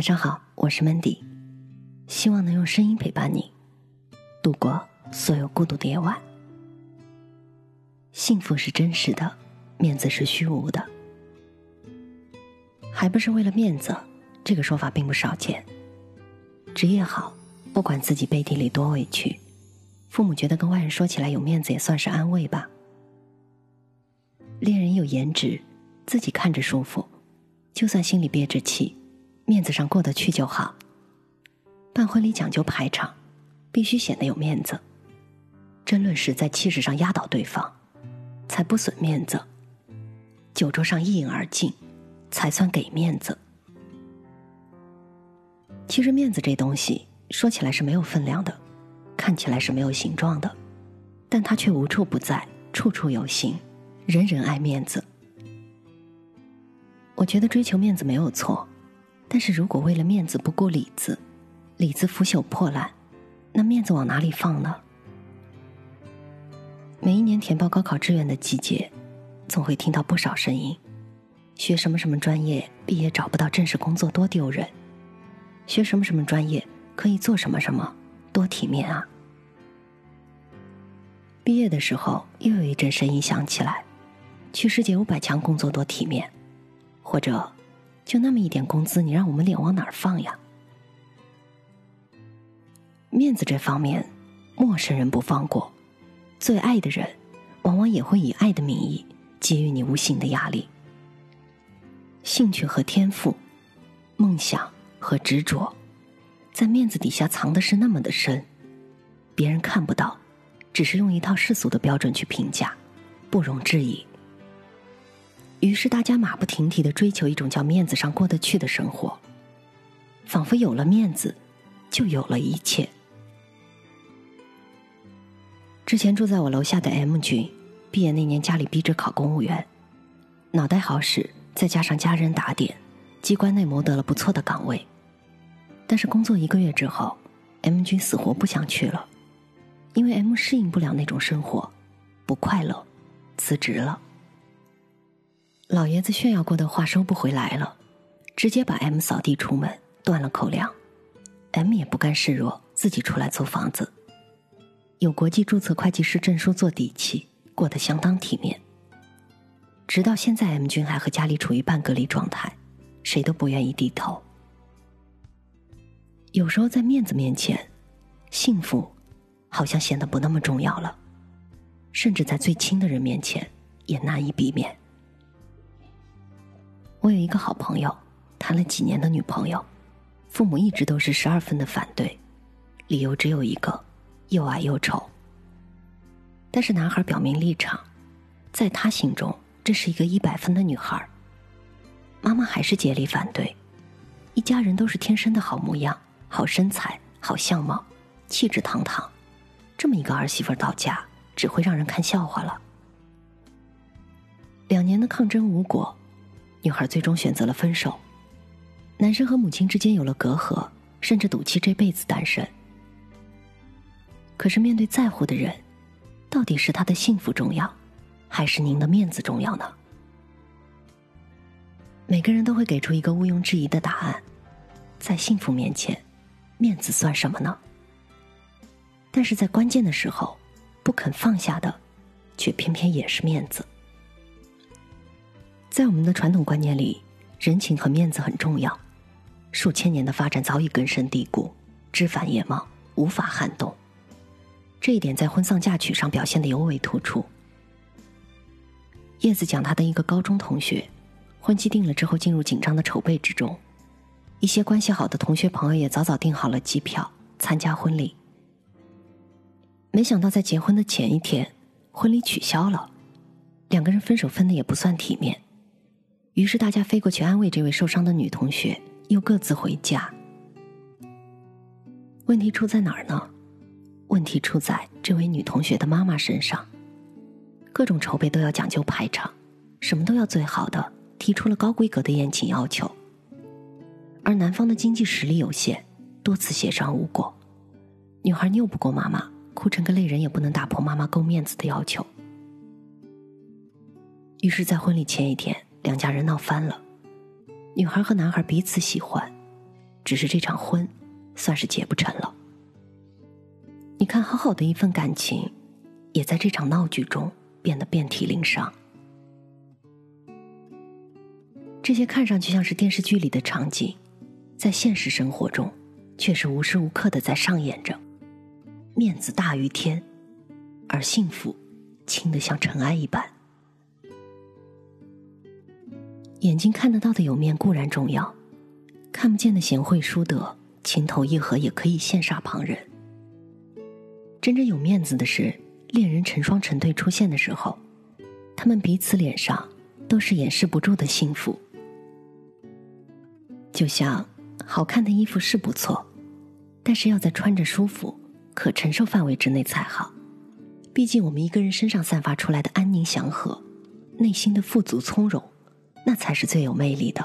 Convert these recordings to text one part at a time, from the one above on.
晚上好，我是 Mandy，希望能用声音陪伴你度过所有孤独的夜晚。幸福是真实的，面子是虚无的，还不是为了面子？这个说法并不少见。职业好，不管自己背地里多委屈，父母觉得跟外人说起来有面子，也算是安慰吧。恋人有颜值，自己看着舒服，就算心里憋着气。面子上过得去就好。办婚礼讲究排场，必须显得有面子。争论时在气势上压倒对方，才不损面子。酒桌上一饮而尽，才算给面子。其实面子这东西说起来是没有分量的，看起来是没有形状的，但它却无处不在，处处有形，人人爱面子。我觉得追求面子没有错。但是如果为了面子不顾里子，里子腐朽破烂，那面子往哪里放呢？每一年填报高考志愿的季节，总会听到不少声音：学什么什么专业，毕业找不到正式工作多丢人；学什么什么专业可以做什么什么，多体面啊！毕业的时候，又有一阵声音响起来：去世界五百强工作多体面，或者。就那么一点工资，你让我们脸往哪儿放呀？面子这方面，陌生人不放过，最爱的人，往往也会以爱的名义给予你无形的压力。兴趣和天赋，梦想和执着，在面子底下藏的是那么的深，别人看不到，只是用一套世俗的标准去评价，不容置疑。于是，大家马不停蹄的追求一种叫面子上过得去的生活，仿佛有了面子，就有了一切。之前住在我楼下的 M 君，毕业那年家里逼着考公务员，脑袋好使，再加上家人打点，机关内谋得了不错的岗位。但是工作一个月之后，M 君死活不想去了，因为 M 适应不了那种生活，不快乐，辞职了。老爷子炫耀过的话收不回来了，直接把 M 扫地出门，断了口粮。M 也不甘示弱，自己出来租房子，有国际注册会计师证书做底气，过得相当体面。直到现在，M 君还和家里处于半隔离状态，谁都不愿意低头。有时候在面子面前，幸福好像显得不那么重要了，甚至在最亲的人面前也难以避免。我有一个好朋友，谈了几年的女朋友，父母一直都是十二分的反对，理由只有一个，又矮又丑。但是男孩表明立场，在他心中这是一个一百分的女孩。妈妈还是竭力反对，一家人都是天生的好模样、好身材、好相貌、气质堂堂，这么一个儿媳妇到家，只会让人看笑话了。两年的抗争无果。女孩最终选择了分手，男生和母亲之间有了隔阂，甚至赌气这辈子单身。可是面对在乎的人，到底是他的幸福重要，还是您的面子重要呢？每个人都会给出一个毋庸置疑的答案，在幸福面前，面子算什么呢？但是在关键的时候，不肯放下的，却偏偏也是面子。在我们的传统观念里，人情和面子很重要。数千年的发展早已根深蒂固，枝繁叶茂，无法撼动。这一点在婚丧嫁娶上表现的尤为突出。叶子讲她的一个高中同学，婚期定了之后进入紧张的筹备之中，一些关系好的同学朋友也早早订好了机票参加婚礼。没想到在结婚的前一天，婚礼取消了，两个人分手分的也不算体面。于是大家飞过去安慰这位受伤的女同学，又各自回家。问题出在哪儿呢？问题出在这位女同学的妈妈身上。各种筹备都要讲究排场，什么都要最好的，提出了高规格的宴请要求。而男方的经济实力有限，多次协商无果。女孩拗不过妈妈，哭成个泪人也不能打破妈妈够面子的要求。于是，在婚礼前一天。两家人闹翻了，女孩和男孩彼此喜欢，只是这场婚算是结不成了。你看，好好的一份感情，也在这场闹剧中变得遍体鳞伤。这些看上去像是电视剧里的场景，在现实生活中却是无时无刻的在上演着。面子大于天，而幸福轻得像尘埃一般。眼睛看得到的有面固然重要，看不见的贤惠淑德、情投意合也可以羡煞旁人。真正有面子的是，恋人成双成对出现的时候，他们彼此脸上都是掩饰不住的幸福。就像好看的衣服是不错，但是要在穿着舒服、可承受范围之内才好。毕竟我们一个人身上散发出来的安宁祥和，内心的富足从容，那才是最有魅力的。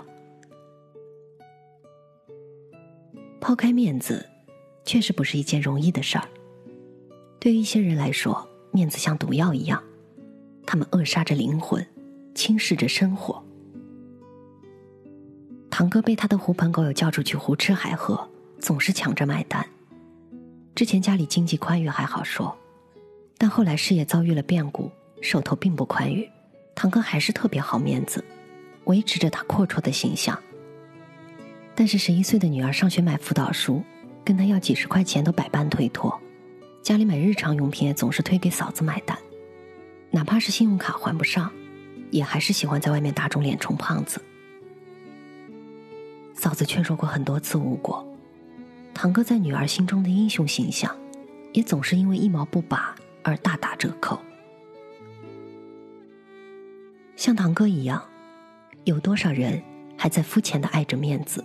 抛开面子，确实不是一件容易的事儿。对于一些人来说，面子像毒药一样，他们扼杀着灵魂，轻视着生活。堂哥被他的狐朋狗友叫出去胡吃海喝，总是抢着买单。之前家里经济宽裕还好说，但后来事业遭遇了变故，手头并不宽裕，堂哥还是特别好面子，维持着他阔绰的形象。但是十一岁的女儿上学买辅导书，跟他要几十块钱都百般推脱，家里买日常用品也总是推给嫂子买单，哪怕是信用卡还不上，也还是喜欢在外面打肿脸充胖子。嫂子劝说过很多次无果，堂哥在女儿心中的英雄形象，也总是因为一毛不拔而大打折扣。像堂哥一样，有多少人还在肤浅的爱着面子，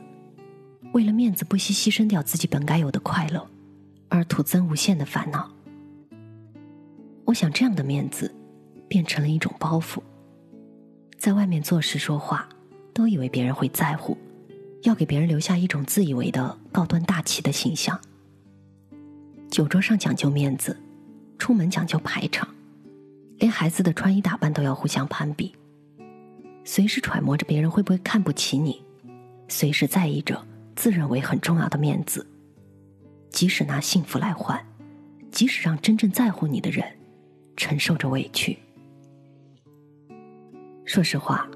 为了面子不惜牺牲掉自己本该有的快乐，而徒增无限的烦恼？我想，这样的面子变成了一种包袱，在外面做事说话，都以为别人会在乎。要给别人留下一种自以为的高端大气的形象。酒桌上讲究面子，出门讲究排场，连孩子的穿衣打扮都要互相攀比，随时揣摩着别人会不会看不起你，随时在意着自认为很重要的面子，即使拿幸福来换，即使让真正在乎你的人承受着委屈。说实话，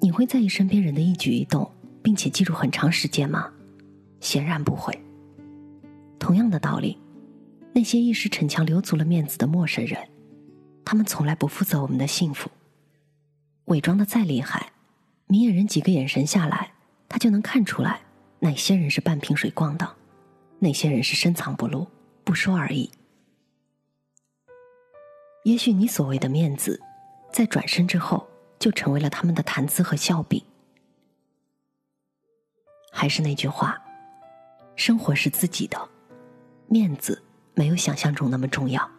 你会在意身边人的一举一动？并且记住很长时间吗？显然不会。同样的道理，那些一时逞强留足了面子的陌生人，他们从来不负责我们的幸福。伪装的再厉害，明眼人几个眼神下来，他就能看出来哪些人是半瓶水逛的，哪些人是深藏不露，不说而已。也许你所谓的面子，在转身之后就成为了他们的谈资和笑柄。还是那句话，生活是自己的，面子没有想象中那么重要。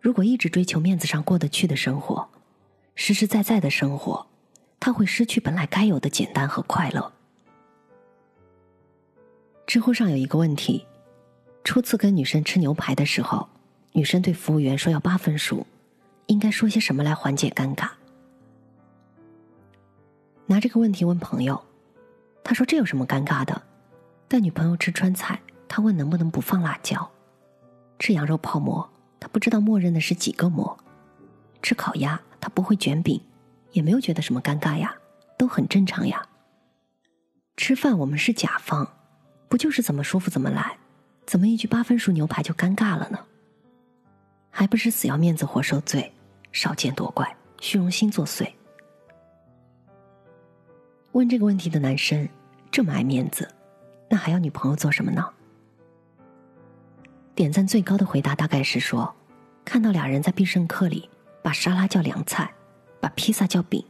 如果一直追求面子上过得去的生活，实实在在的生活，他会失去本来该有的简单和快乐。知乎上有一个问题：初次跟女生吃牛排的时候，女生对服务员说要八分熟，应该说些什么来缓解尴尬？拿这个问题问朋友。他说：“这有什么尴尬的？带女朋友吃川菜，他问能不能不放辣椒；吃羊肉泡馍，他不知道默认的是几个馍；吃烤鸭，他不会卷饼，也没有觉得什么尴尬呀，都很正常呀。吃饭我们是甲方，不就是怎么舒服怎么来？怎么一句八分熟牛排就尴尬了呢？还不是死要面子活受罪，少见多怪，虚荣心作祟。”问这个问题的男生这么爱面子，那还要女朋友做什么呢？点赞最高的回答大概是说，看到俩人在必胜客里把沙拉叫凉菜，把披萨叫饼，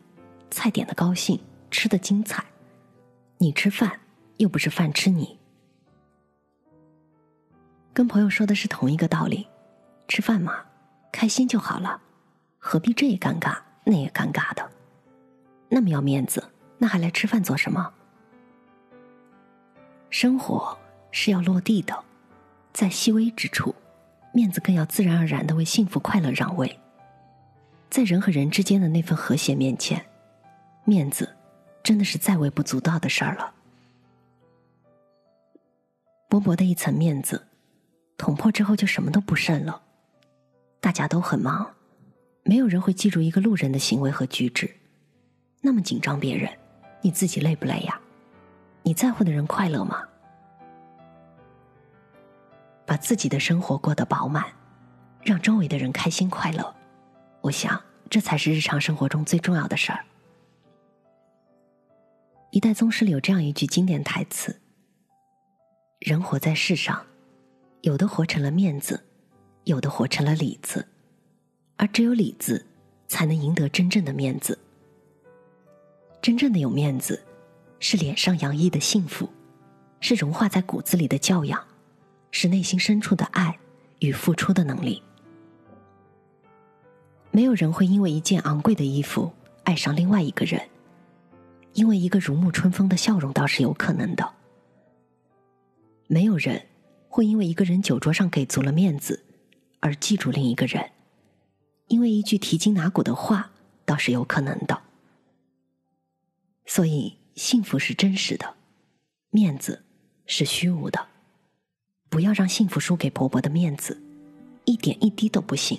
菜点的高兴，吃的精彩，你吃饭又不是饭吃你。跟朋友说的是同一个道理，吃饭嘛，开心就好了，何必这也尴尬那也尴尬的，那么要面子。那还来吃饭做什么？生活是要落地的，在细微之处，面子更要自然而然的为幸福快乐让位。在人和人之间的那份和谐面前，面子真的是再微不足道的事儿了。薄薄的一层面子，捅破之后就什么都不剩了。大家都很忙，没有人会记住一个路人的行为和举止。那么紧张别人，你自己累不累呀？你在乎的人快乐吗？把自己的生活过得饱满，让周围的人开心快乐，我想这才是日常生活中最重要的事儿。一代宗师里有这样一句经典台词：“人活在世上，有的活成了面子，有的活成了里子，而只有里子，才能赢得真正的面子。真正的有面子，是脸上洋溢的幸福，是融化在骨子里的教养。”是内心深处的爱与付出的能力。没有人会因为一件昂贵的衣服爱上另外一个人，因为一个如沐春风的笑容倒是有可能的。没有人会因为一个人酒桌上给足了面子而记住另一个人，因为一句提筋拿骨的话倒是有可能的。所以，幸福是真实的，面子是虚无的。不要让幸福输给薄薄的面子，一点一滴都不行。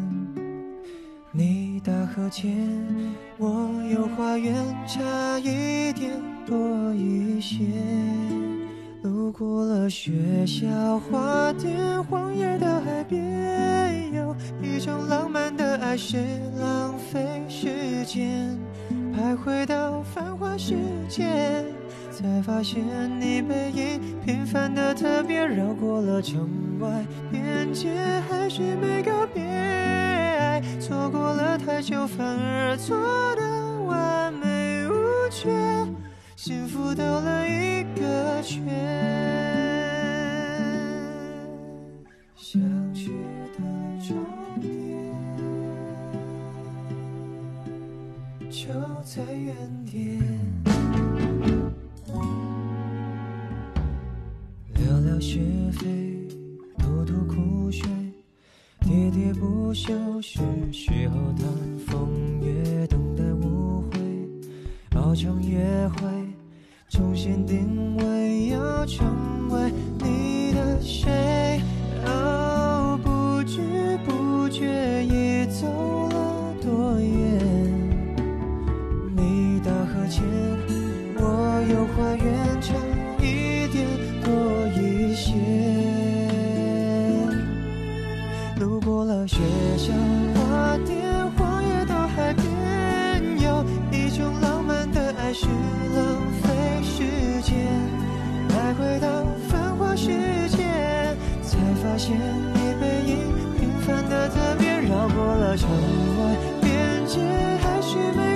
你大河前，我有花园，差一点多一些。路过了学校花店，荒野的海边，有一种浪漫的爱是浪费时间。徘徊到繁华世界，才发现你背影平凡的特别。绕过了城外边界，还是没告别。就，反而错的完美无缺，幸福兜了一个圈。不休，是时候谈风月，等待误会，熬成约会，重新定位，要成为你的谁？哦，不知不觉已走了多远？你大河前，我有花园，差一点多一些。路过了学校花店，荒野到海边，有一种浪漫的爱是浪费时间。徘徊到繁华世界，才发现你背影平凡的特别。绕过了城外边界，还是没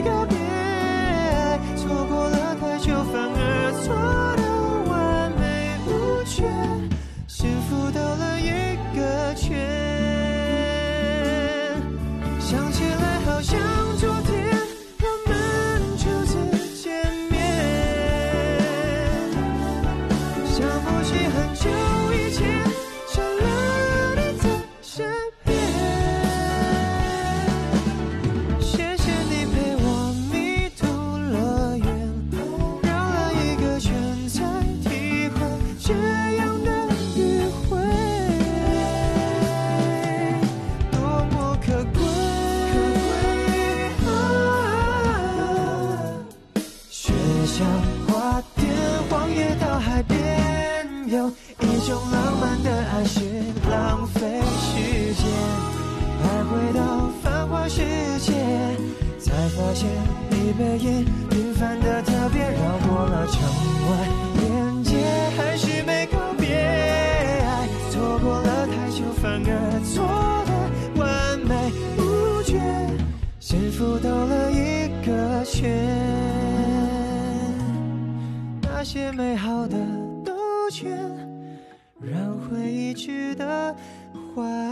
些美好的兜圈，让回忆值得怀。